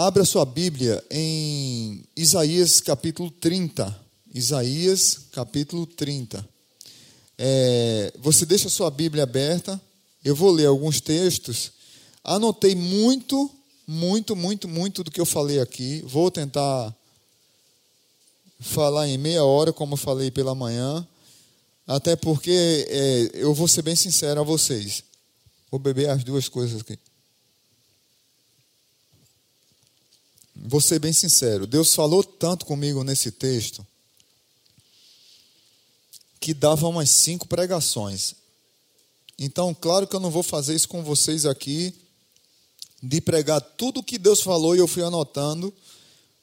Abra sua Bíblia em Isaías capítulo 30. Isaías capítulo 30. É, você deixa sua Bíblia aberta, eu vou ler alguns textos. Anotei muito, muito, muito, muito do que eu falei aqui. Vou tentar falar em meia hora, como eu falei pela manhã. Até porque é, eu vou ser bem sincero a vocês. Vou beber as duas coisas aqui. Vou ser bem sincero. Deus falou tanto comigo nesse texto que dava umas cinco pregações. Então, claro que eu não vou fazer isso com vocês aqui, de pregar tudo o que Deus falou e eu fui anotando,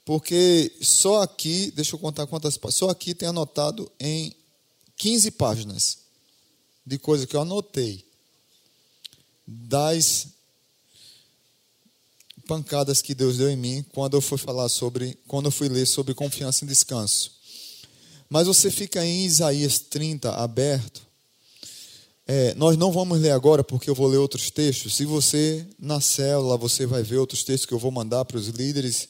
porque só aqui, deixa eu contar quantas páginas, só aqui tem anotado em 15 páginas de coisa que eu anotei das pancadas que Deus deu em mim quando eu fui falar sobre, quando eu fui ler sobre confiança e descanso. Mas você fica em Isaías 30 aberto. É, nós não vamos ler agora porque eu vou ler outros textos. Se você na célula você vai ver outros textos que eu vou mandar para os líderes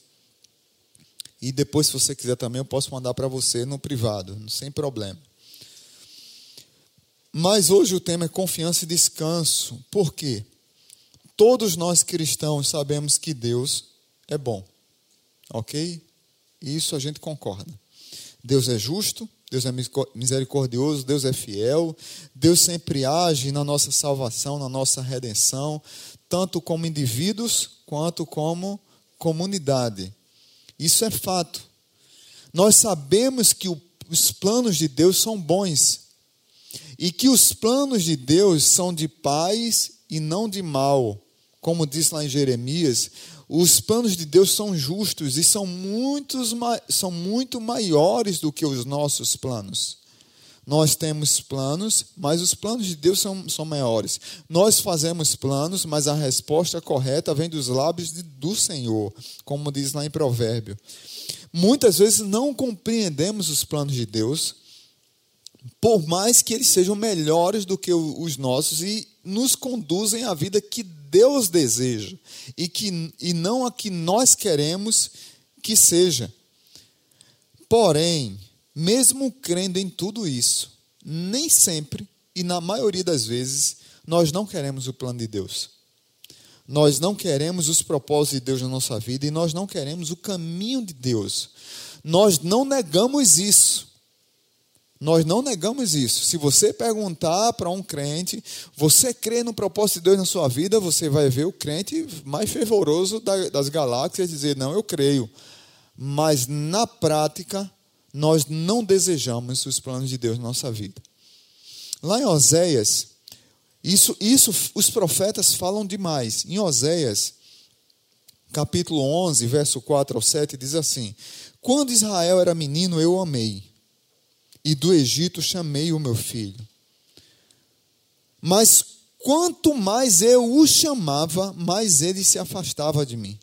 e depois se você quiser também eu posso mandar para você no privado, sem problema. Mas hoje o tema é confiança e descanso. Por quê? Todos nós cristãos sabemos que Deus é bom. Ok? Isso a gente concorda. Deus é justo, Deus é misericordioso, Deus é fiel, Deus sempre age na nossa salvação, na nossa redenção, tanto como indivíduos quanto como comunidade. Isso é fato. Nós sabemos que os planos de Deus são bons e que os planos de Deus são de paz e não de mal. Como diz lá em Jeremias, os planos de Deus são justos e são, muitos, são muito maiores do que os nossos planos. Nós temos planos, mas os planos de Deus são, são maiores. Nós fazemos planos, mas a resposta correta vem dos lábios de, do Senhor, como diz lá em Provérbio. Muitas vezes não compreendemos os planos de Deus, por mais que eles sejam melhores do que os nossos e nos conduzem à vida que Deus deseja e, que, e não a que nós queremos que seja. Porém, mesmo crendo em tudo isso, nem sempre e na maioria das vezes nós não queremos o plano de Deus. Nós não queremos os propósitos de Deus na nossa vida e nós não queremos o caminho de Deus. Nós não negamos isso. Nós não negamos isso. Se você perguntar para um crente, você crê no propósito de Deus na sua vida, você vai ver o crente mais fervoroso das galáxias dizer: Não, eu creio. Mas na prática, nós não desejamos os planos de Deus na nossa vida. Lá em Oséias, isso, isso os profetas falam demais. Em Oséias, capítulo 11, verso 4 ao 7, diz assim: Quando Israel era menino, eu amei e do Egito chamei o meu filho. Mas quanto mais eu o chamava, mais ele se afastava de mim.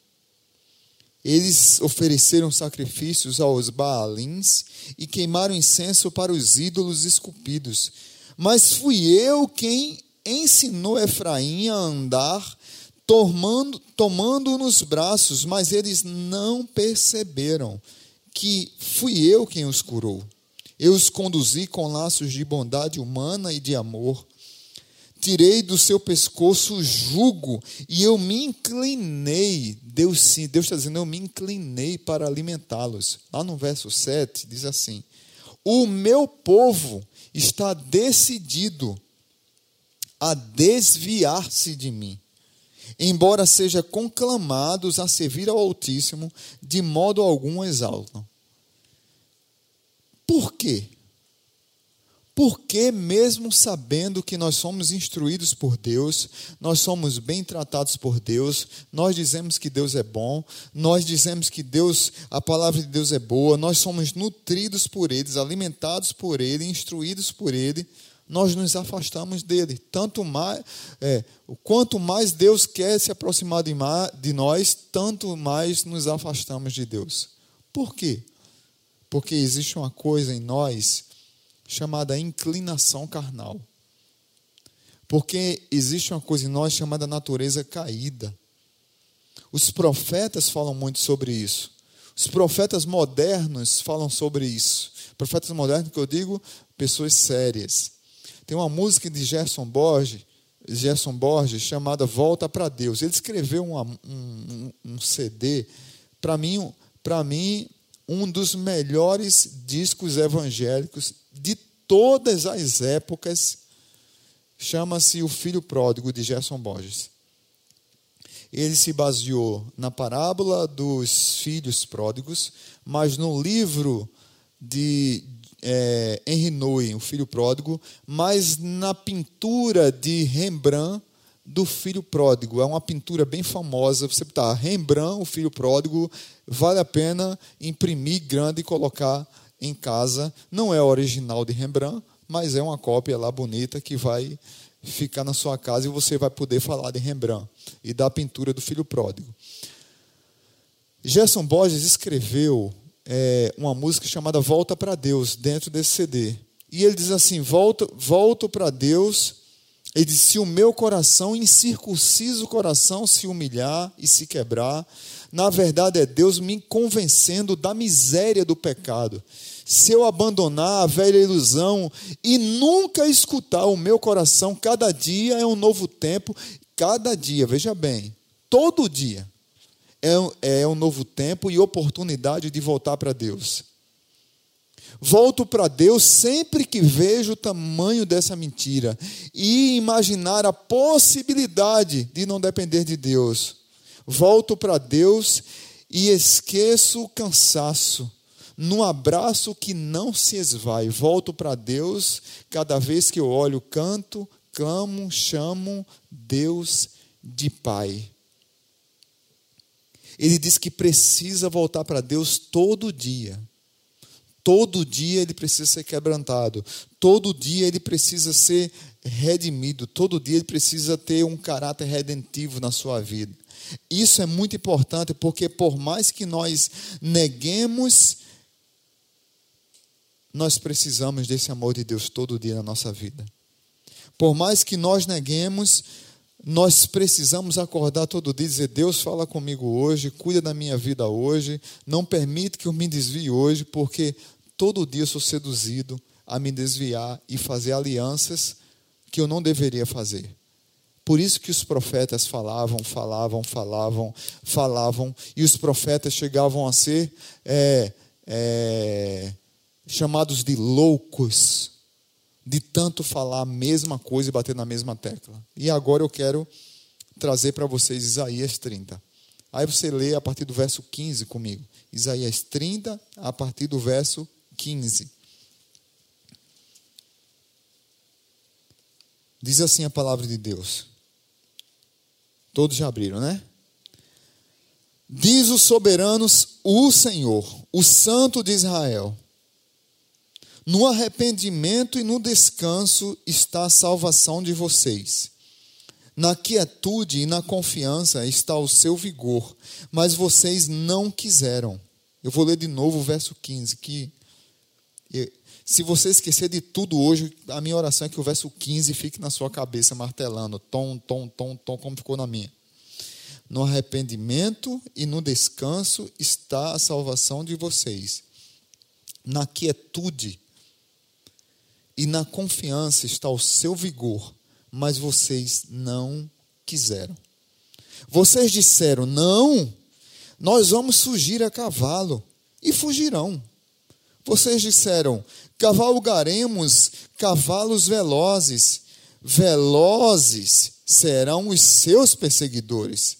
Eles ofereceram sacrifícios aos Baalins e queimaram incenso para os ídolos esculpidos. Mas fui eu quem ensinou Efraim a andar, tomando, tomando nos braços, mas eles não perceberam que fui eu quem os curou. Eu os conduzi com laços de bondade humana e de amor. Tirei do seu pescoço o jugo e eu me inclinei. Deus sim, Deus está dizendo, eu me inclinei para alimentá-los. Lá no verso 7 diz assim: O meu povo está decidido a desviar-se de mim embora seja conclamados a servir ao Altíssimo, de modo algum exaltam. Por quê? Porque, mesmo sabendo que nós somos instruídos por Deus, nós somos bem tratados por Deus, nós dizemos que Deus é bom, nós dizemos que Deus, a palavra de Deus é boa, nós somos nutridos por Ele, alimentados por Ele, instruídos por Ele, nós nos afastamos dele. Tanto mais, é, quanto mais Deus quer se aproximar de, de nós, tanto mais nos afastamos de Deus. Por quê? Porque existe uma coisa em nós chamada inclinação carnal. Porque existe uma coisa em nós chamada natureza caída. Os profetas falam muito sobre isso. Os profetas modernos falam sobre isso. Profetas modernos, que eu digo, pessoas sérias. Tem uma música de Gerson Borges, Gerson Borges chamada Volta para Deus. Ele escreveu uma, um, um, CD, para mim, para mim, um dos melhores discos evangélicos de todas as épocas. Chama-se O Filho Pródigo, de Gerson Borges. Ele se baseou na parábola dos filhos pródigos, mas no livro de é, Henri Nouwen, o filho pródigo, mas na pintura de Rembrandt do filho pródigo. É uma pintura bem famosa. Você está Rembrandt, o filho pródigo, vale a pena imprimir grande e colocar em casa. Não é original de Rembrandt, mas é uma cópia lá bonita que vai ficar na sua casa e você vai poder falar de Rembrandt e da pintura do filho pródigo. Gerson Borges escreveu é, uma música chamada Volta para Deus, dentro desse CD. E ele diz assim: Volto, volto para Deus. Ele diz: Se o meu coração, incircunciso coração, se humilhar e se quebrar, na verdade é Deus me convencendo da miséria do pecado. Se eu abandonar a velha ilusão e nunca escutar o meu coração, cada dia é um novo tempo, cada dia, veja bem, todo dia é, é um novo tempo e oportunidade de voltar para Deus. Volto para Deus sempre que vejo o tamanho dessa mentira e imaginar a possibilidade de não depender de Deus. Volto para Deus e esqueço o cansaço, num abraço que não se esvai. Volto para Deus cada vez que eu olho, canto, clamo, chamo Deus de Pai. Ele diz que precisa voltar para Deus todo dia. Todo dia ele precisa ser quebrantado. Todo dia ele precisa ser redimido. Todo dia ele precisa ter um caráter redentivo na sua vida. Isso é muito importante porque, por mais que nós neguemos, nós precisamos desse amor de Deus todo dia na nossa vida. Por mais que nós neguemos, nós precisamos acordar todo dia e dizer: Deus, fala comigo hoje, cuida da minha vida hoje, não permite que eu me desvie hoje, porque todo dia eu sou seduzido a me desviar e fazer alianças que eu não deveria fazer. Por isso que os profetas falavam, falavam, falavam, falavam, e os profetas chegavam a ser é, é, chamados de loucos, de tanto falar a mesma coisa e bater na mesma tecla. E agora eu quero trazer para vocês Isaías 30. Aí você lê a partir do verso 15 comigo. Isaías 30, a partir do verso 15. Diz assim a palavra de Deus. Todos já abriram, né? Diz os soberanos, o Senhor, o Santo de Israel: no arrependimento e no descanso está a salvação de vocês. Na quietude e na confiança está o seu vigor, mas vocês não quiseram. Eu vou ler de novo o verso 15, que se você esquecer de tudo hoje, a minha oração é que o verso 15 fique na sua cabeça martelando, tom, tom, tom, tom, como ficou na minha. No arrependimento e no descanso está a salvação de vocês. Na quietude e na confiança está o seu vigor, mas vocês não quiseram. Vocês disseram: não, nós vamos fugir a cavalo, e fugirão. Vocês disseram: cavalgaremos cavalos velozes, velozes serão os seus perseguidores.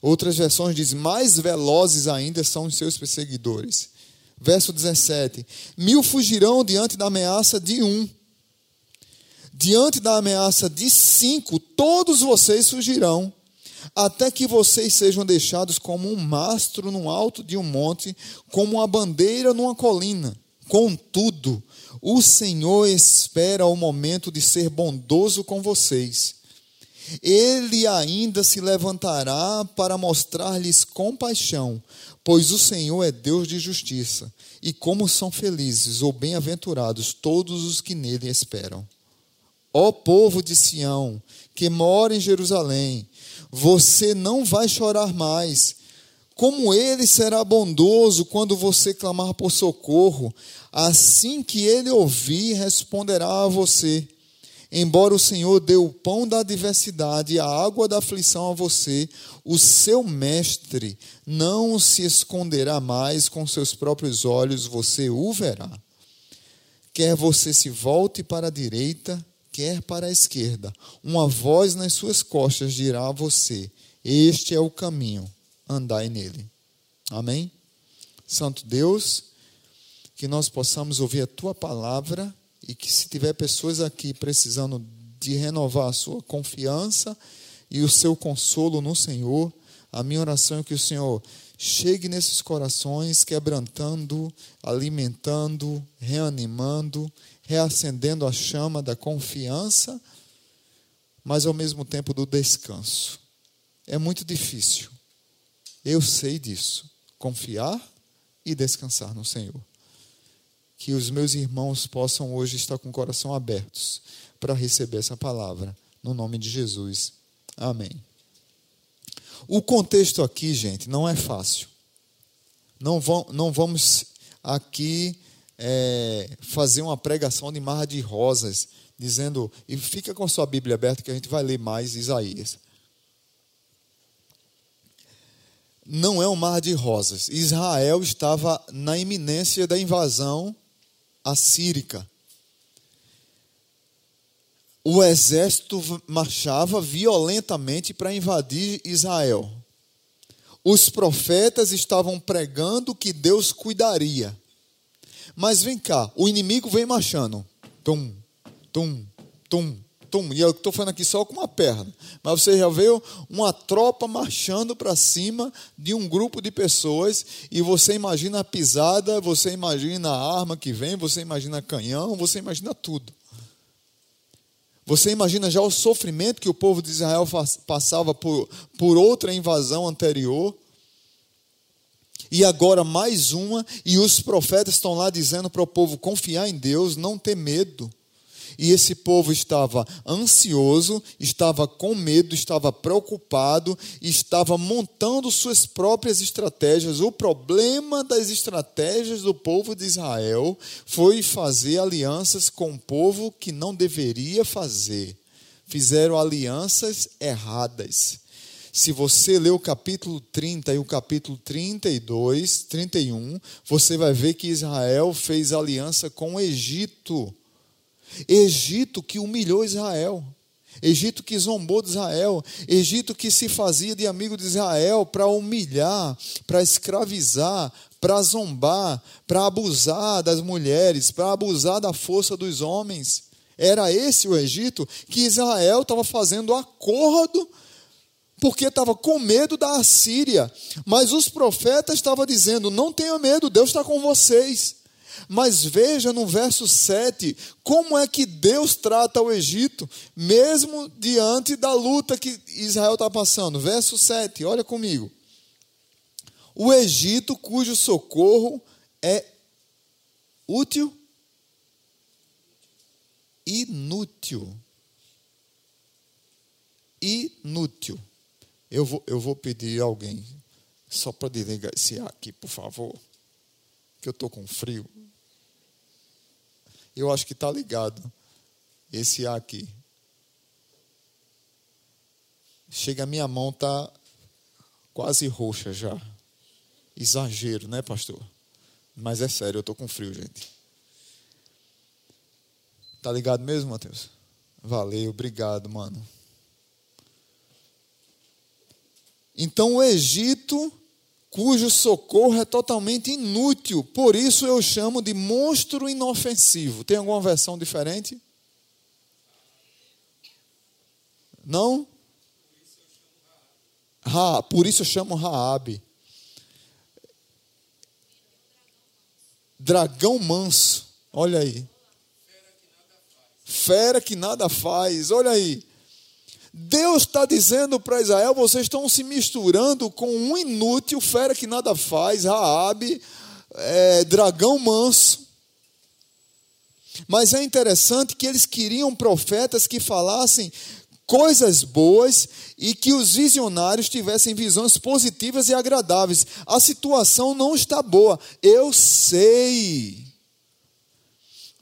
Outras versões dizem: mais velozes ainda são os seus perseguidores. Verso 17: Mil fugirão diante da ameaça de um, diante da ameaça de cinco, todos vocês fugirão, até que vocês sejam deixados como um mastro no alto de um monte, como uma bandeira numa colina. Contudo, o Senhor espera o momento de ser bondoso com vocês. Ele ainda se levantará para mostrar-lhes compaixão, Pois o Senhor é Deus de justiça, e como são felizes ou bem-aventurados todos os que nele esperam. Ó povo de Sião, que mora em Jerusalém, Você não vai chorar mais. Como ele será bondoso quando você clamar por socorro. Assim que ele ouvir, responderá a você. Embora o Senhor dê o pão da adversidade e a água da aflição a você, o seu mestre não se esconderá mais com seus próprios olhos, você o verá. Quer você se volte para a direita, quer para a esquerda, uma voz nas suas costas dirá a você: Este é o caminho, andai nele. Amém? Santo Deus, que nós possamos ouvir a tua palavra e que se tiver pessoas aqui precisando de renovar a sua confiança e o seu consolo no Senhor, a minha oração é que o Senhor chegue nesses corações, quebrantando, alimentando, reanimando, reacendendo a chama da confiança, mas ao mesmo tempo do descanso. É muito difícil. Eu sei disso. Confiar e descansar no Senhor que os meus irmãos possam hoje estar com o coração abertos para receber essa palavra, no nome de Jesus. Amém. O contexto aqui, gente, não é fácil. Não, vão, não vamos aqui é, fazer uma pregação de mar de rosas, dizendo, e fica com a sua Bíblia aberta que a gente vai ler mais Isaías. Não é um mar de rosas. Israel estava na iminência da invasão assírica. O exército marchava violentamente para invadir Israel. Os profetas estavam pregando que Deus cuidaria. Mas vem cá, o inimigo vem marchando. Tum, tum, tum, tum. E eu estou falando aqui só com uma perna. Mas você já viu uma tropa marchando para cima de um grupo de pessoas. E você imagina a pisada, você imagina a arma que vem, você imagina canhão, você imagina tudo. Você imagina já o sofrimento que o povo de Israel passava por, por outra invasão anterior. E agora mais uma, e os profetas estão lá dizendo para o povo confiar em Deus, não ter medo. E esse povo estava ansioso, estava com medo, estava preocupado, estava montando suas próprias estratégias. O problema das estratégias do povo de Israel foi fazer alianças com o povo que não deveria fazer. Fizeram alianças erradas. Se você ler o capítulo 30 e o capítulo 32, 31, você vai ver que Israel fez aliança com o Egito Egito que humilhou Israel. Egito que zombou de Israel, Egito que se fazia de amigo de Israel para humilhar, para escravizar, para zombar, para abusar das mulheres, para abusar da força dos homens. Era esse o Egito que Israel estava fazendo acordo porque estava com medo da Assíria. Mas os profetas estavam dizendo: não tenha medo, Deus está com vocês. Mas veja no verso 7 como é que Deus trata o Egito, mesmo diante da luta que Israel está passando. Verso 7, olha comigo. O Egito, cujo socorro é útil, inútil. Inútil. Eu vou, eu vou pedir alguém, só para desligar esse aqui, por favor, que eu estou com frio. Eu acho que está ligado. Esse A aqui. Chega minha mão, tá quase roxa já. Exagero, né, pastor? Mas é sério, eu estou com frio, gente. Tá ligado mesmo, Mateus? Valeu, obrigado, mano. Então o Egito cujo socorro é totalmente inútil. Por isso eu chamo de monstro inofensivo. Tem alguma versão diferente? Não? Ra, por isso eu chamo Raabe. Dragão manso. Olha aí. Fera que nada faz. Olha aí. Deus está dizendo para Israel: vocês estão se misturando com um inútil, fera que nada faz, Raabe, é, dragão manso. Mas é interessante que eles queriam profetas que falassem coisas boas e que os visionários tivessem visões positivas e agradáveis. A situação não está boa, eu sei.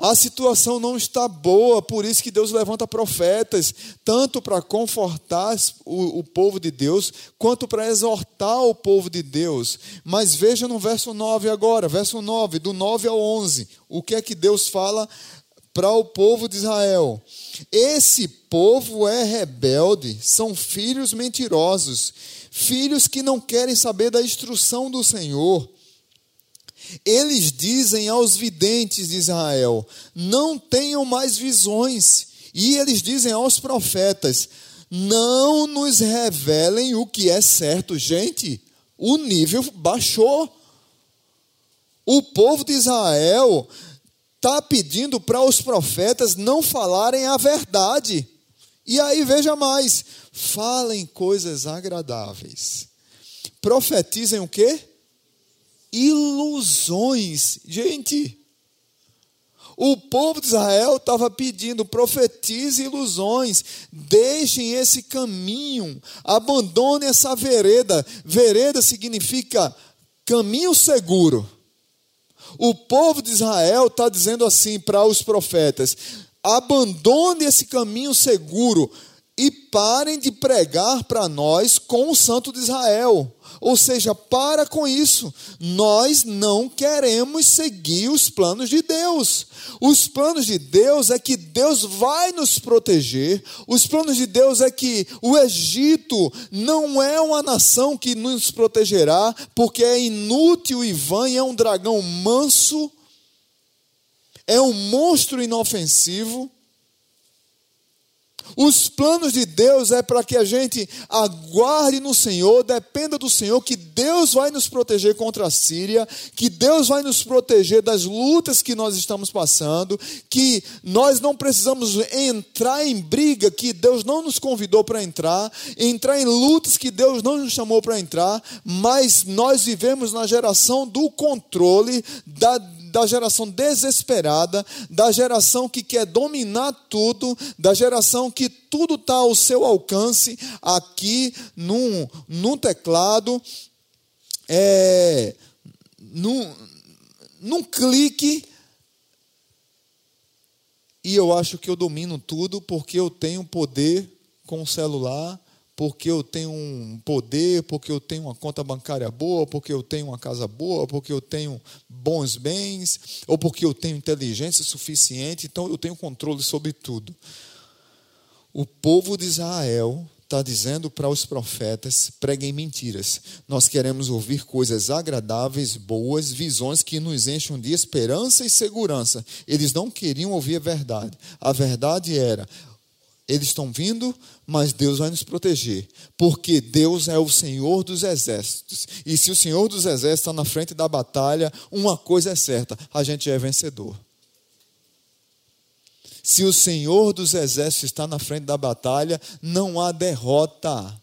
A situação não está boa, por isso que Deus levanta profetas, tanto para confortar o, o, povo de Deus, quanto para exortar o povo de Deus. Mas veja no verso 9 agora, verso 9, do 9 ao 11, o que é que Deus fala para o povo de Israel. Esse povo é rebelde, são filhos mentirosos, filhos que não querem saber da instrução do Senhor. Eles dizem aos videntes de Israel: não tenham mais visões. E eles dizem aos profetas: não nos revelem o que é certo. Gente, o nível baixou. O povo de Israel está pedindo para os profetas não falarem a verdade. E aí veja mais: falem coisas agradáveis. Profetizem o quê? Ilusões. Gente, o povo de Israel estava pedindo: profetize ilusões, deixem esse caminho, abandone essa vereda. Vereda significa caminho seguro. O povo de Israel está dizendo assim para os profetas: abandone esse caminho seguro e parem de pregar para nós com o Santo de Israel. Ou seja, para com isso. Nós não queremos seguir os planos de Deus. Os planos de Deus é que Deus vai nos proteger. Os planos de Deus é que o Egito não é uma nação que nos protegerá, porque é inútil e vã, é um dragão manso, é um monstro inofensivo. Os planos de Deus é para que a gente aguarde no Senhor, dependa do Senhor, que Deus vai nos proteger contra a Síria, que Deus vai nos proteger das lutas que nós estamos passando, que nós não precisamos entrar em briga que Deus não nos convidou para entrar, entrar em lutas que Deus não nos chamou para entrar, mas nós vivemos na geração do controle, da da geração desesperada, da geração que quer dominar tudo, da geração que tudo está ao seu alcance, aqui num, num teclado, é, num, num clique. E eu acho que eu domino tudo porque eu tenho poder com o celular porque eu tenho um poder, porque eu tenho uma conta bancária boa, porque eu tenho uma casa boa, porque eu tenho bons bens, ou porque eu tenho inteligência suficiente, então eu tenho controle sobre tudo. O povo de Israel está dizendo para os profetas: preguem mentiras. Nós queremos ouvir coisas agradáveis, boas, visões que nos encham de esperança e segurança. Eles não queriam ouvir a verdade. A verdade era: eles estão vindo, mas Deus vai nos proteger, porque Deus é o Senhor dos exércitos. E se o Senhor dos exércitos está na frente da batalha, uma coisa é certa: a gente é vencedor. Se o Senhor dos exércitos está na frente da batalha, não há derrota.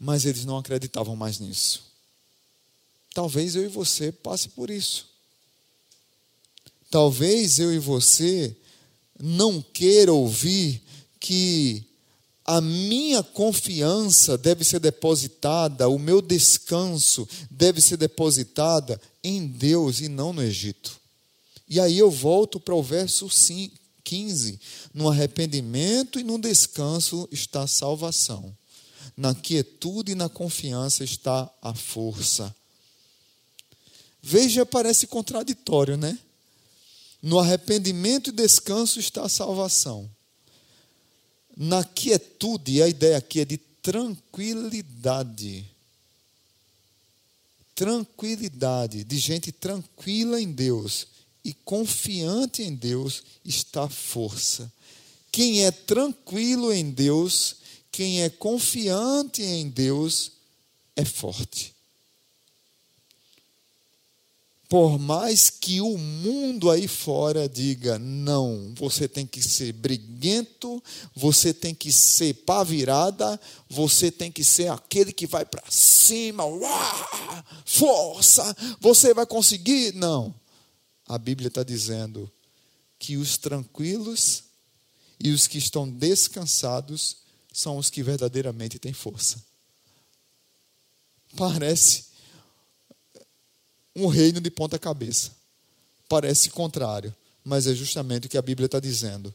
Mas eles não acreditavam mais nisso. Talvez eu e você passe por isso. Talvez eu e você não queira ouvir que a minha confiança deve ser depositada, o meu descanso deve ser depositada em Deus e não no Egito. E aí eu volto para o verso 15: no arrependimento e no descanso está a salvação, na quietude e na confiança está a força. Veja, parece contraditório, né? No arrependimento e descanso está a salvação. Na quietude, a ideia aqui é de tranquilidade. Tranquilidade, de gente tranquila em Deus e confiante em Deus está a força. Quem é tranquilo em Deus, quem é confiante em Deus, é forte. Por mais que o mundo aí fora diga, não, você tem que ser briguento, você tem que ser pá virada, você tem que ser aquele que vai para cima, uá, força, você vai conseguir. Não. A Bíblia está dizendo que os tranquilos e os que estão descansados são os que verdadeiramente têm força. Parece um reino de ponta cabeça. Parece contrário, mas é justamente o que a Bíblia está dizendo.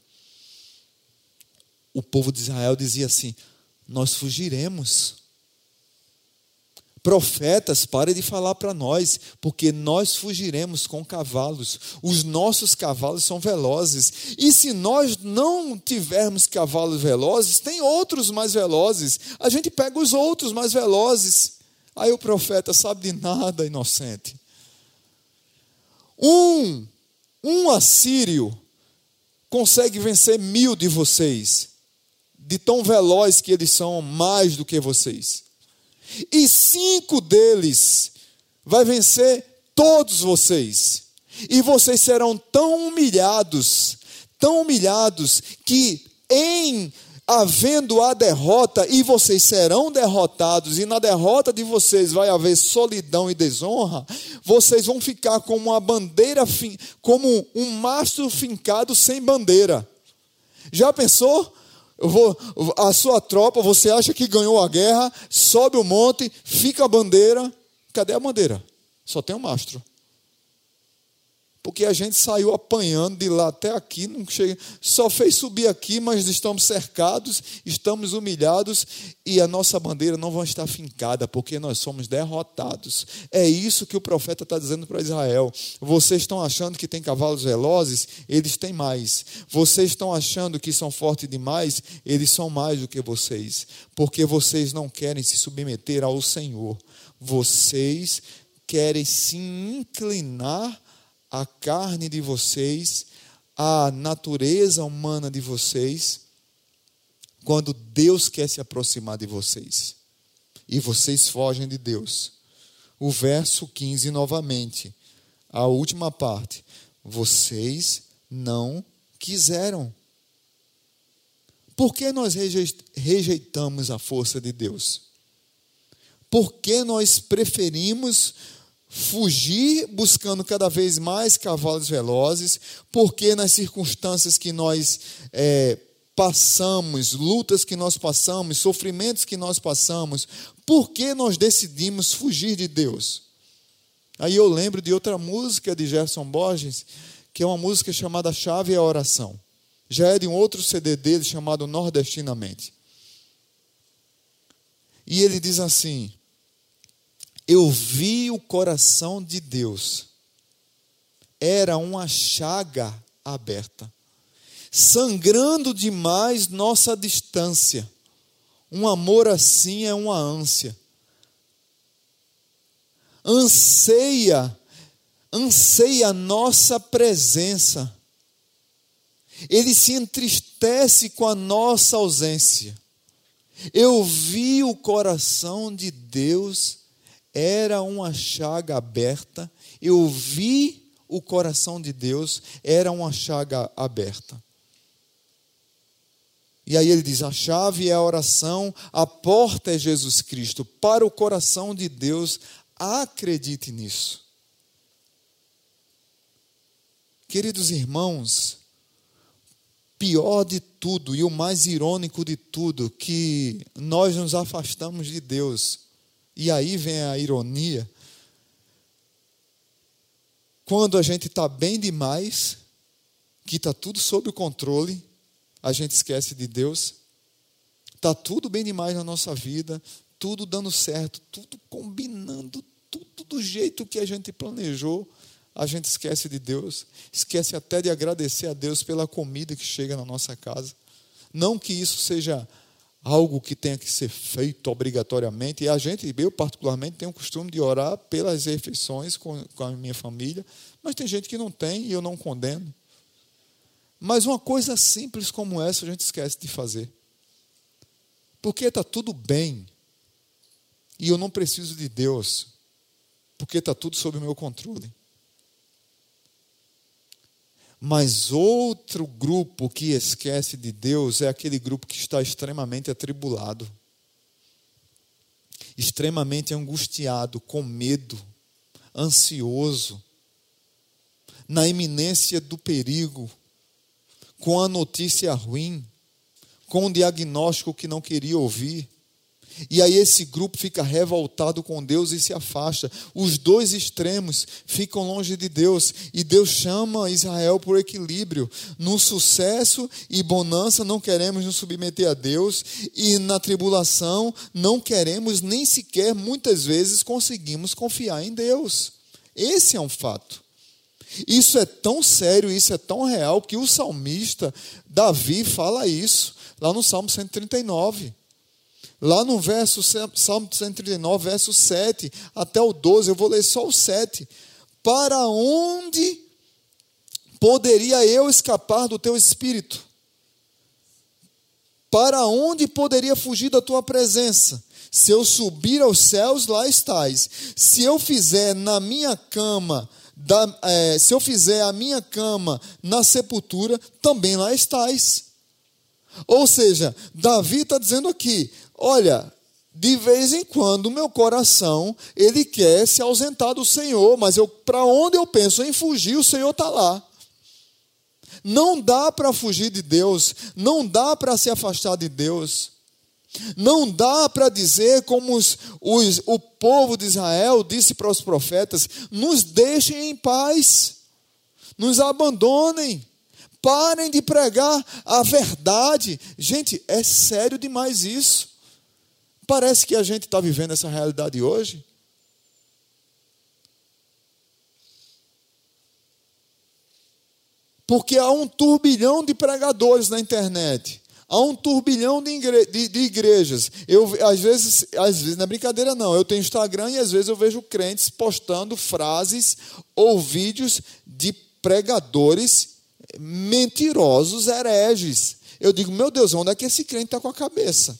O povo de Israel dizia assim: Nós fugiremos Profetas, pare de falar para nós, porque nós fugiremos com cavalos. Os nossos cavalos são velozes. E se nós não tivermos cavalos velozes, tem outros mais velozes. A gente pega os outros mais velozes. Aí o profeta sabe de nada, inocente. Um, um assírio consegue vencer mil de vocês, de tão veloz que eles são mais do que vocês e cinco deles vai vencer todos vocês. E vocês serão tão humilhados, tão humilhados, que em havendo a derrota, e vocês serão derrotados, e na derrota de vocês vai haver solidão e desonra, vocês vão ficar como uma bandeira, como um mastro fincado sem bandeira. Já pensou? Vou, a sua tropa, você acha que ganhou a guerra, sobe o monte, fica a bandeira. Cadê a bandeira? Só tem o um mastro. Porque a gente saiu apanhando de lá até aqui, não chega, só fez subir aqui, mas estamos cercados, estamos humilhados e a nossa bandeira não vai estar fincada, porque nós somos derrotados. É isso que o profeta está dizendo para Israel. Vocês estão achando que tem cavalos velozes? Eles têm mais. Vocês estão achando que são fortes demais? Eles são mais do que vocês, porque vocês não querem se submeter ao Senhor. Vocês querem se inclinar a carne de vocês, a natureza humana de vocês, quando Deus quer se aproximar de vocês. E vocês fogem de Deus. O verso 15 novamente, a última parte. Vocês não quiseram. Por que nós rejeitamos a força de Deus? Por que nós preferimos fugir buscando cada vez mais cavalos velozes, porque nas circunstâncias que nós é, passamos, lutas que nós passamos, sofrimentos que nós passamos, por que nós decidimos fugir de Deus? Aí eu lembro de outra música de Gerson Borges, que é uma música chamada Chave e a Oração. Já é de um outro CD dele chamado Nordestinamente. E ele diz assim: eu vi o coração de Deus. Era uma chaga aberta, sangrando demais nossa distância. Um amor assim é uma ânsia. Anseia, anseia nossa presença. Ele se entristece com a nossa ausência. Eu vi o coração de Deus era uma chaga aberta. Eu vi o coração de Deus, era uma chaga aberta. E aí ele diz: a chave é a oração, a porta é Jesus Cristo. Para o coração de Deus, acredite nisso. Queridos irmãos, pior de tudo e o mais irônico de tudo, que nós nos afastamos de Deus e aí vem a ironia. Quando a gente está bem demais, que está tudo sob o controle, a gente esquece de Deus. Está tudo bem demais na nossa vida, tudo dando certo, tudo combinando, tudo do jeito que a gente planejou. A gente esquece de Deus, esquece até de agradecer a Deus pela comida que chega na nossa casa. Não que isso seja algo que tenha que ser feito obrigatoriamente. E a gente, eu particularmente, tenho o costume de orar pelas refeições com, com a minha família, mas tem gente que não tem e eu não condeno. Mas uma coisa simples como essa a gente esquece de fazer. Porque está tudo bem. E eu não preciso de Deus. Porque está tudo sob o meu controle. Mas outro grupo que esquece de Deus é aquele grupo que está extremamente atribulado, extremamente angustiado, com medo, ansioso, na iminência do perigo, com a notícia ruim, com o diagnóstico que não queria ouvir. E aí esse grupo fica revoltado com Deus e se afasta. Os dois extremos ficam longe de Deus. E Deus chama Israel por equilíbrio. No sucesso e bonança não queremos nos submeter a Deus. E na tribulação não queremos nem sequer, muitas vezes, conseguimos confiar em Deus. Esse é um fato. Isso é tão sério, isso é tão real, que o salmista Davi fala isso lá no Salmo 139. Lá no verso, Salmo 139, verso 7 até o 12, eu vou ler só o 7. Para onde poderia eu escapar do teu espírito? Para onde poderia fugir da tua presença? Se eu subir aos céus, lá estás. Se eu fizer na minha cama, da, é, se eu fizer a minha cama na sepultura, também lá estás. Ou seja, Davi está dizendo aqui: olha, de vez em quando o meu coração ele quer se ausentar do Senhor, mas eu para onde eu penso em fugir, o Senhor está lá. Não dá para fugir de Deus, não dá para se afastar de Deus. Não dá para dizer como os, os, o povo de Israel disse para os profetas: nos deixem em paz, nos abandonem. Parem de pregar a verdade. Gente, é sério demais isso. Parece que a gente está vivendo essa realidade hoje. Porque há um turbilhão de pregadores na internet. Há um turbilhão de, igre de, de, igrejas. Eu, às vezes, às vezes, não é brincadeira, não. Eu tenho Instagram e às vezes eu vejo crentes postando frases ou vídeos de pregadores mentirosos, hereges. Eu digo, meu Deus, onde é que esse crente está com a cabeça?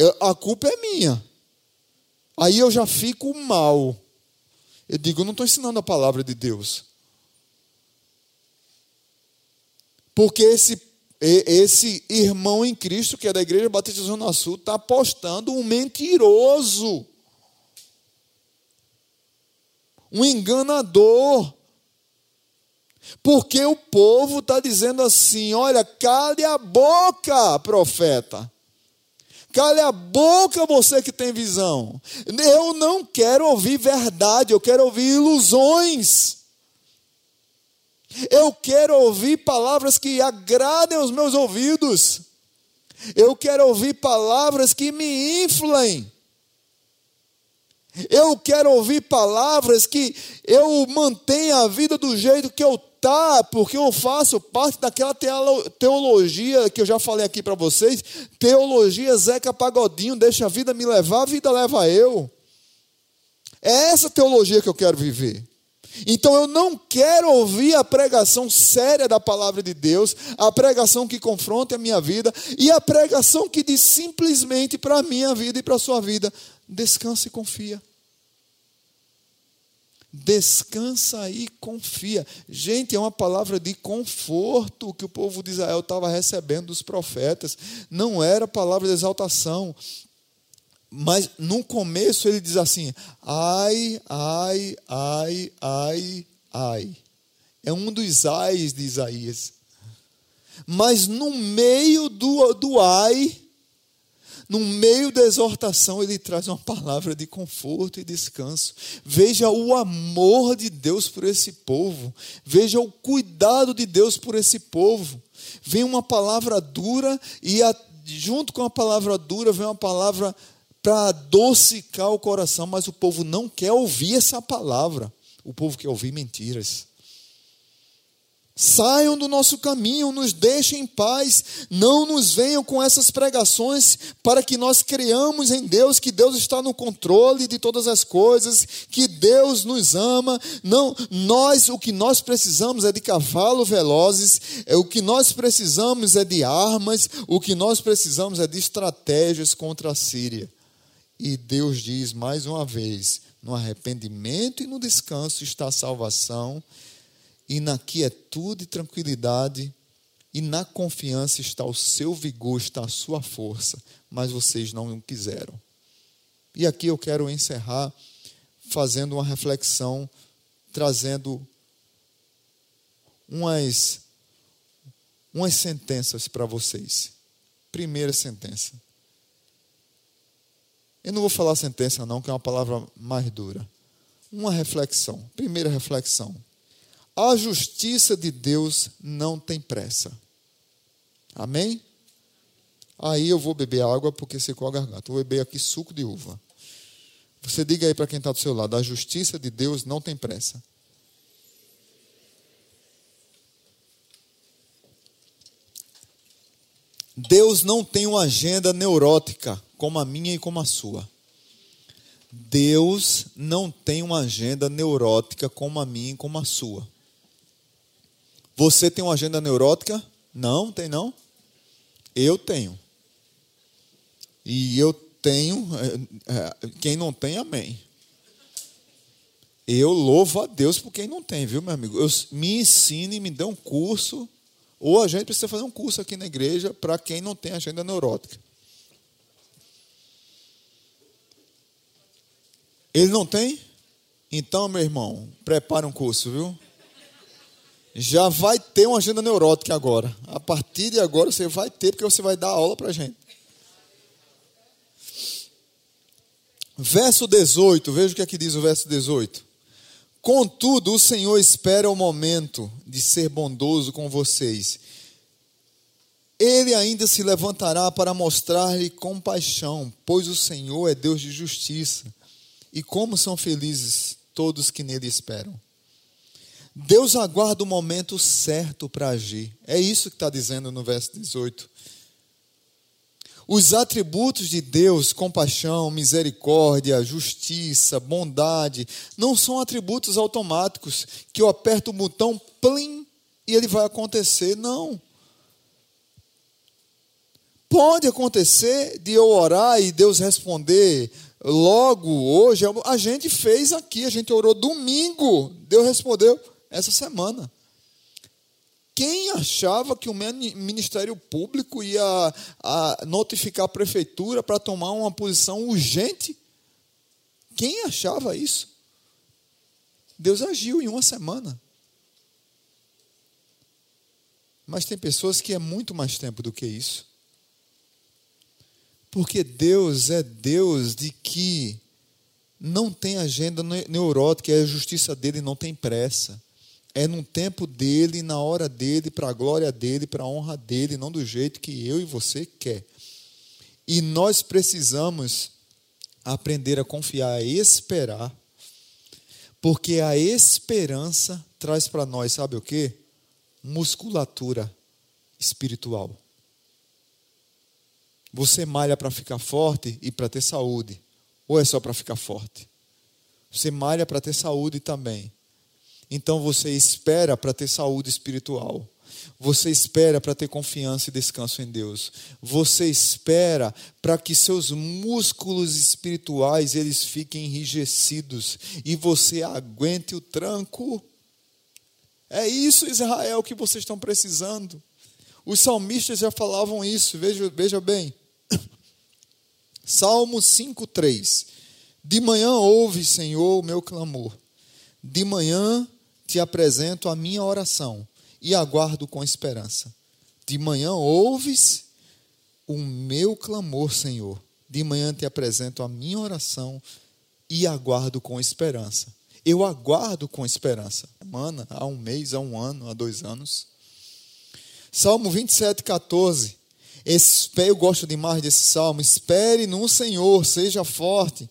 Eu, a culpa é minha. Aí eu já fico mal. Eu digo, eu não estou ensinando a palavra de Deus. Porque esse, esse irmão em Cristo, que é da Igreja Batista Zona Sul, está apostando um mentiroso. Um enganador. Porque o povo está dizendo assim: olha, cale a boca, profeta. Cale a boca, você que tem visão. Eu não quero ouvir verdade, eu quero ouvir ilusões. Eu quero ouvir palavras que agradem os meus ouvidos. Eu quero ouvir palavras que me inflem. Eu quero ouvir palavras que eu mantenha a vida do jeito que eu tá, porque eu faço parte daquela teologia que eu já falei aqui para vocês, teologia Zeca Pagodinho, deixa a vida me levar, a vida leva eu. É essa teologia que eu quero viver. Então eu não quero ouvir a pregação séria da palavra de Deus, a pregação que confronta a minha vida e a pregação que diz simplesmente para a minha vida e para a sua vida: descansa e confia. Descansa e confia. Gente, é uma palavra de conforto que o povo de Israel estava recebendo dos profetas. Não era palavra de exaltação. Mas no começo ele diz assim: ai, ai, ai, ai, ai. É um dos ais de Isaías. Mas no meio do, do ai, no meio da exortação, ele traz uma palavra de conforto e descanso. Veja o amor de Deus por esse povo. Veja o cuidado de Deus por esse povo. Vem uma palavra dura e a, junto com a palavra dura vem uma palavra para adocicar o coração, mas o povo não quer ouvir essa palavra. O povo quer ouvir mentiras. Saiam do nosso caminho, nos deixem em paz, não nos venham com essas pregações para que nós creamos em Deus, que Deus está no controle de todas as coisas, que Deus nos ama. Não, nós o que nós precisamos é de cavalos velozes, é o que nós precisamos é de armas, o que nós precisamos é de estratégias contra a Síria. E Deus diz mais uma vez: no arrependimento e no descanso está a salvação e na quietude e tranquilidade e na confiança está o seu vigor, está a sua força, mas vocês não quiseram. E aqui eu quero encerrar fazendo uma reflexão, trazendo umas, umas sentenças para vocês. Primeira sentença. Eu não vou falar sentença, não, que é uma palavra mais dura. Uma reflexão. Primeira reflexão. A justiça de Deus não tem pressa. Amém? Aí eu vou beber água porque secou a garganta. Vou beber aqui suco de uva. Você diga aí para quem está do seu lado: a justiça de Deus não tem pressa. Deus não tem uma agenda neurótica como a minha e como a sua. Deus não tem uma agenda neurótica como a minha e como a sua. Você tem uma agenda neurótica? Não, tem não? Eu tenho. E eu tenho, é, é, quem não tem, amém. Eu louvo a Deus por quem não tem, viu, meu amigo? Eu, me ensine, me dê um curso, ou a gente precisa fazer um curso aqui na igreja para quem não tem agenda neurótica. Ele não tem? Então, meu irmão, prepare um curso, viu? Já vai ter uma agenda neurótica agora. A partir de agora você vai ter, porque você vai dar aula para a gente. Verso 18, veja o que aqui é diz o verso 18. Contudo, o Senhor espera o momento de ser bondoso com vocês. Ele ainda se levantará para mostrar-lhe compaixão, pois o Senhor é Deus de justiça. E como são felizes todos que nele esperam. Deus aguarda o momento certo para agir. É isso que está dizendo no verso 18. Os atributos de Deus, compaixão, misericórdia, justiça, bondade, não são atributos automáticos que eu aperto o botão, plim, e ele vai acontecer. Não. Pode acontecer de eu orar e Deus responder logo hoje. A gente fez aqui, a gente orou domingo, Deus respondeu essa semana. Quem achava que o Ministério Público ia notificar a prefeitura para tomar uma posição urgente? Quem achava isso? Deus agiu em uma semana. Mas tem pessoas que é muito mais tempo do que isso. Porque Deus é Deus de que não tem agenda neurótica, é a justiça dele não tem pressa é no tempo dele, na hora dele, para a glória dele, para a honra dele, não do jeito que eu e você quer. E nós precisamos aprender a confiar e esperar, porque a esperança traz para nós, sabe o que? Musculatura espiritual. Você malha para ficar forte e para ter saúde, ou é só para ficar forte? Você malha para ter saúde também então você espera para ter saúde espiritual. Você espera para ter confiança e descanso em Deus. Você espera para que seus músculos espirituais eles fiquem enrijecidos e você aguente o tranco. É isso, Israel, que vocês estão precisando. Os salmistas já falavam isso, veja, veja bem. Salmo 5,3. De manhã ouve, Senhor, o meu clamor. De manhã te apresento a minha oração e aguardo com esperança. De manhã ouves o meu clamor, Senhor. De manhã te apresento a minha oração e aguardo com esperança. Eu aguardo com esperança. Semana, há um mês, há um ano, há dois anos. Salmo 27, 14. Eu gosto demais desse salmo. Espere no Senhor, seja forte.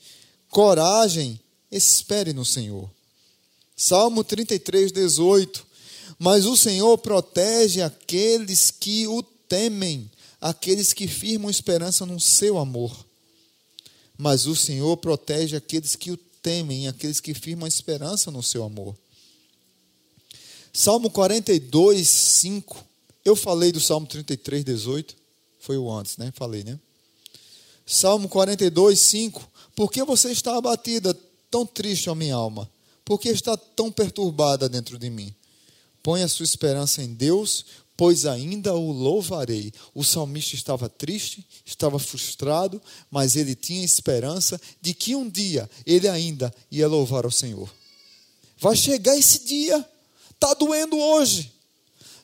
Coragem, espere no Senhor. Salmo 33, 18. Mas o Senhor protege aqueles que o temem, aqueles que firmam esperança no seu amor. Mas o Senhor protege aqueles que o temem, aqueles que firmam esperança no seu amor. Salmo 42, 5. Eu falei do Salmo 33, 18. Foi o antes, né? Falei, né? Salmo 42, 5. Por que você está abatida, tão triste, a minha alma? Por que está tão perturbada dentro de mim? Põe a sua esperança em Deus, pois ainda o louvarei. O salmista estava triste, estava frustrado, mas ele tinha esperança de que um dia ele ainda ia louvar o Senhor. Vai chegar esse dia, está doendo hoje,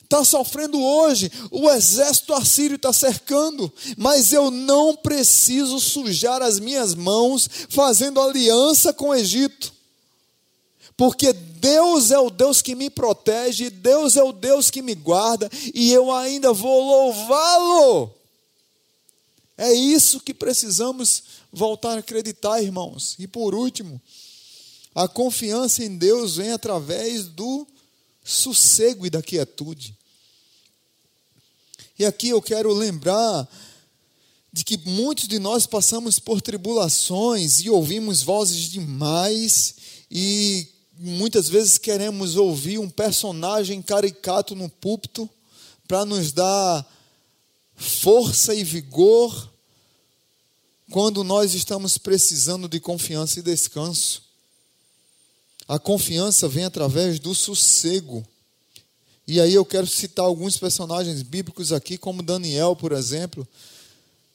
está sofrendo hoje. O exército assírio está cercando, mas eu não preciso sujar as minhas mãos fazendo aliança com o Egito, porque Deus é o Deus que me protege, Deus é o Deus que me guarda, e eu ainda vou louvá-lo. É isso que precisamos voltar a acreditar, irmãos. E por último, a confiança em Deus vem através do sossego e da quietude. E aqui eu quero lembrar de que muitos de nós passamos por tribulações e ouvimos vozes demais e muitas vezes queremos ouvir um personagem caricato no púlpito para nos dar força e vigor quando nós estamos precisando de confiança e descanso. A confiança vem através do sossego. E aí eu quero citar alguns personagens bíblicos aqui, como Daniel, por exemplo,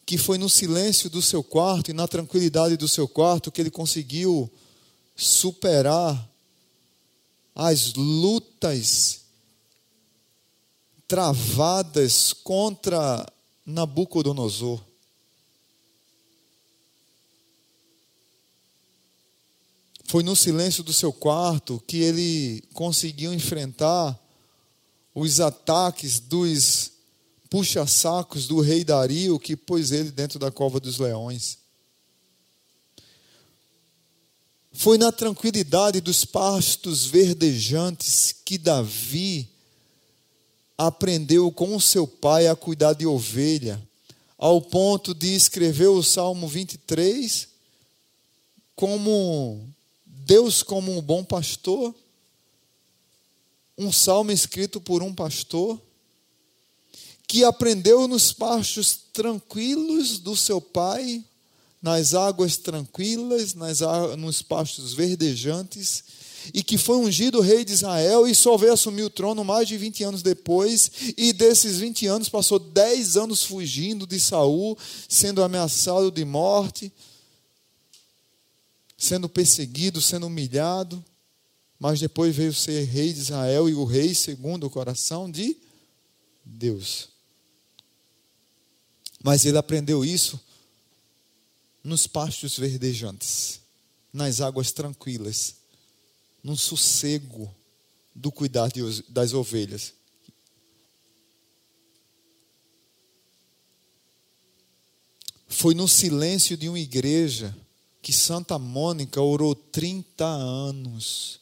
que foi no silêncio do seu quarto e na tranquilidade do seu quarto que ele conseguiu superar as lutas travadas contra Nabucodonosor. Foi no silêncio do seu quarto que ele conseguiu enfrentar os ataques dos puxa-sacos do rei Dario que pôs ele dentro da cova dos leões. Foi na tranquilidade dos pastos verdejantes que Davi aprendeu com seu pai a cuidar de ovelha, ao ponto de escrever o Salmo 23 como Deus como um bom pastor, um salmo escrito por um pastor, que aprendeu nos pastos tranquilos do seu pai, nas águas tranquilas, nas, nos pastos verdejantes, e que foi ungido rei de Israel e só veio assumir o trono mais de 20 anos depois, e desses 20 anos passou 10 anos fugindo de Saul, sendo ameaçado de morte, sendo perseguido, sendo humilhado, mas depois veio ser rei de Israel e o rei segundo o coração de Deus. Mas ele aprendeu isso nos pastos verdejantes, nas águas tranquilas, no sossego do cuidar das ovelhas. Foi no silêncio de uma igreja que Santa Mônica orou 30 anos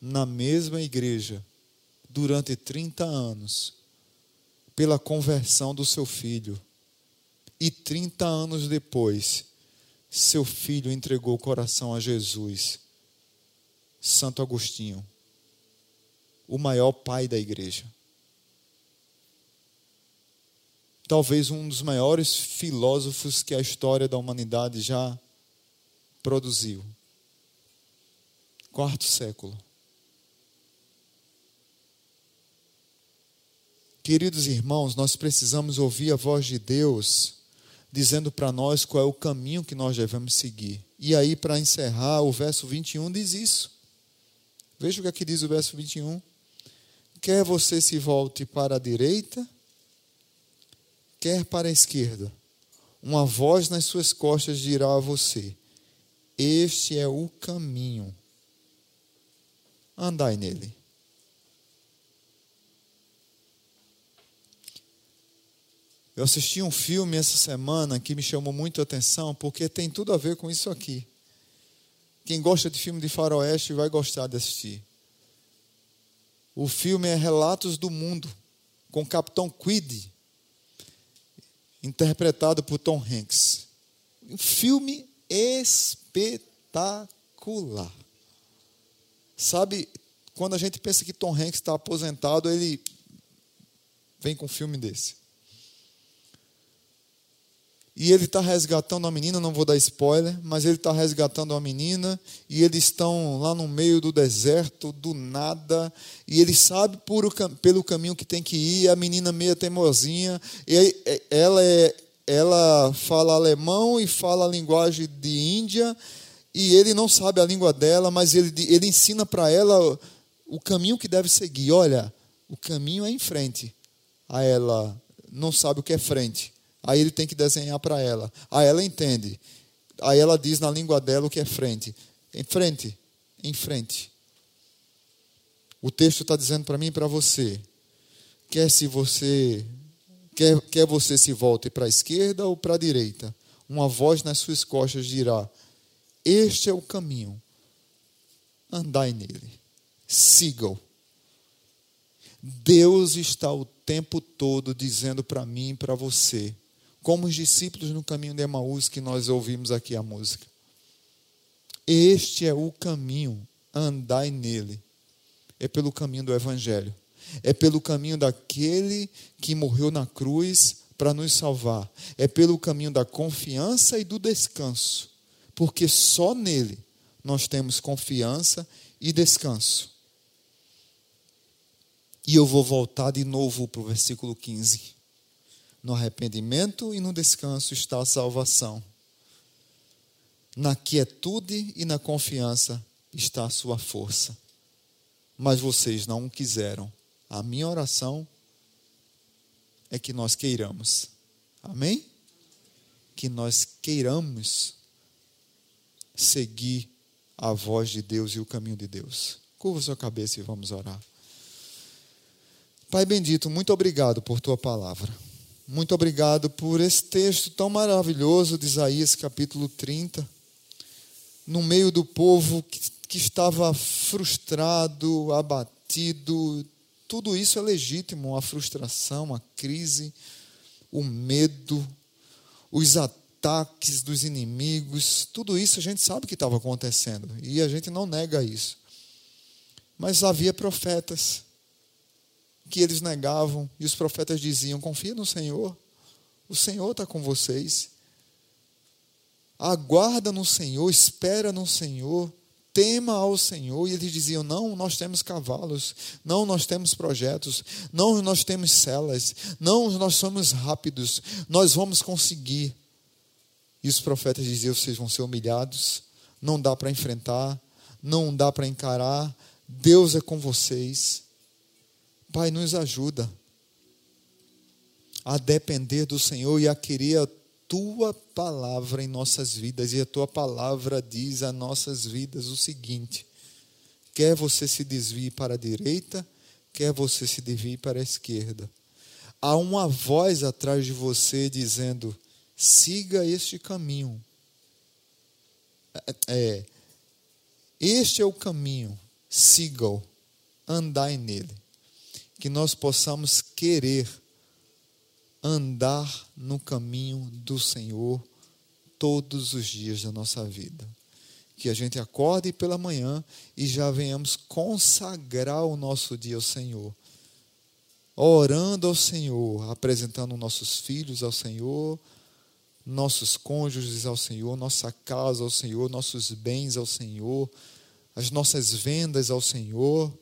na mesma igreja, durante 30 anos, pela conversão do seu filho. E 30 anos depois, seu filho entregou o coração a Jesus. Santo Agostinho, o maior pai da igreja. Talvez um dos maiores filósofos que a história da humanidade já produziu. Quarto século. Queridos irmãos, nós precisamos ouvir a voz de Deus dizendo para nós qual é o caminho que nós devemos seguir. E aí, para encerrar, o verso 21 diz isso. Veja o que aqui diz o verso 21. Quer você se volte para a direita, quer para a esquerda, uma voz nas suas costas dirá a você: este é o caminho. Andai nele. Eu assisti um filme essa semana que me chamou muito a atenção porque tem tudo a ver com isso aqui. Quem gosta de filme de faroeste vai gostar de assistir. O filme é Relatos do Mundo, com o Capitão Quid, interpretado por Tom Hanks. Um filme espetacular. Sabe, quando a gente pensa que Tom Hanks está aposentado, ele vem com um filme desse. E ele está resgatando a menina, não vou dar spoiler, mas ele está resgatando a menina, e eles estão lá no meio do deserto, do nada, e ele sabe por pelo caminho que tem que ir, a menina meia teimosinha, e ela é ela fala alemão e fala a linguagem de Índia, e ele não sabe a língua dela, mas ele, ele ensina para ela o caminho que deve seguir. Olha, O caminho é em frente. Aí ela não sabe o que é frente. Aí ele tem que desenhar para ela. Aí ela entende. Aí ela diz na língua dela o que é frente. Em frente, em frente. O texto está dizendo para mim e para você. Quer se você quer, quer você se volte para a esquerda ou para a direita, uma voz nas suas costas dirá: Este é o caminho. Andai nele. Sigam. Deus está o tempo todo dizendo para mim e para você, como os discípulos no caminho de Emaús que nós ouvimos aqui a música. Este é o caminho, andai nele. É pelo caminho do Evangelho. É pelo caminho daquele que morreu na cruz para nos salvar. É pelo caminho da confiança e do descanso. Porque só nele nós temos confiança e descanso. E eu vou voltar de novo para o versículo 15. No arrependimento e no descanso está a salvação. Na quietude e na confiança está a sua força. Mas vocês não quiseram. A minha oração é que nós queiramos. Amém? Que nós queiramos seguir a voz de Deus e o caminho de Deus. Curva sua cabeça e vamos orar. Pai bendito, muito obrigado por tua palavra. Muito obrigado por esse texto tão maravilhoso de Isaías capítulo 30. No meio do povo que, que estava frustrado, abatido, tudo isso é legítimo, a frustração, a crise, o medo, os ataques dos inimigos, tudo isso a gente sabe que estava acontecendo e a gente não nega isso. Mas havia profetas que eles negavam, e os profetas diziam: confia no Senhor, o Senhor está com vocês. Aguarda no Senhor, espera no Senhor, tema ao Senhor. E eles diziam: não, nós temos cavalos, não, nós temos projetos, não, nós temos celas, não, nós somos rápidos, nós vamos conseguir. E os profetas diziam: vocês vão ser humilhados, não dá para enfrentar, não dá para encarar, Deus é com vocês. Pai, nos ajuda a depender do Senhor e a querer a tua palavra em nossas vidas. E a tua palavra diz a nossas vidas o seguinte: quer você se desvie para a direita, quer você se desvie para a esquerda. Há uma voz atrás de você dizendo: siga este caminho. É, este é o caminho, siga-o, andai nele que nós possamos querer andar no caminho do Senhor todos os dias da nossa vida. Que a gente acorde pela manhã e já venhamos consagrar o nosso dia ao Senhor. Orando ao Senhor, apresentando nossos filhos ao Senhor, nossos cônjuges ao Senhor, nossa casa ao Senhor, nossos bens ao Senhor, as nossas vendas ao Senhor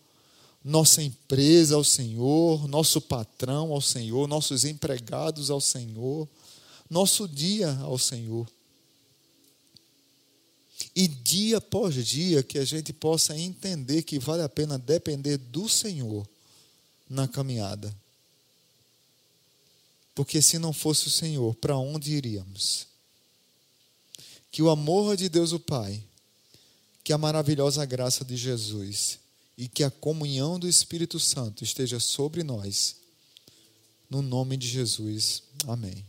nossa empresa ao Senhor, nosso patrão ao Senhor, nossos empregados ao Senhor, nosso dia ao Senhor. E dia após dia que a gente possa entender que vale a pena depender do Senhor na caminhada. Porque se não fosse o Senhor, para onde iríamos? Que o amor de Deus o Pai, que a maravilhosa graça de Jesus e que a comunhão do Espírito Santo esteja sobre nós. No nome de Jesus. Amém.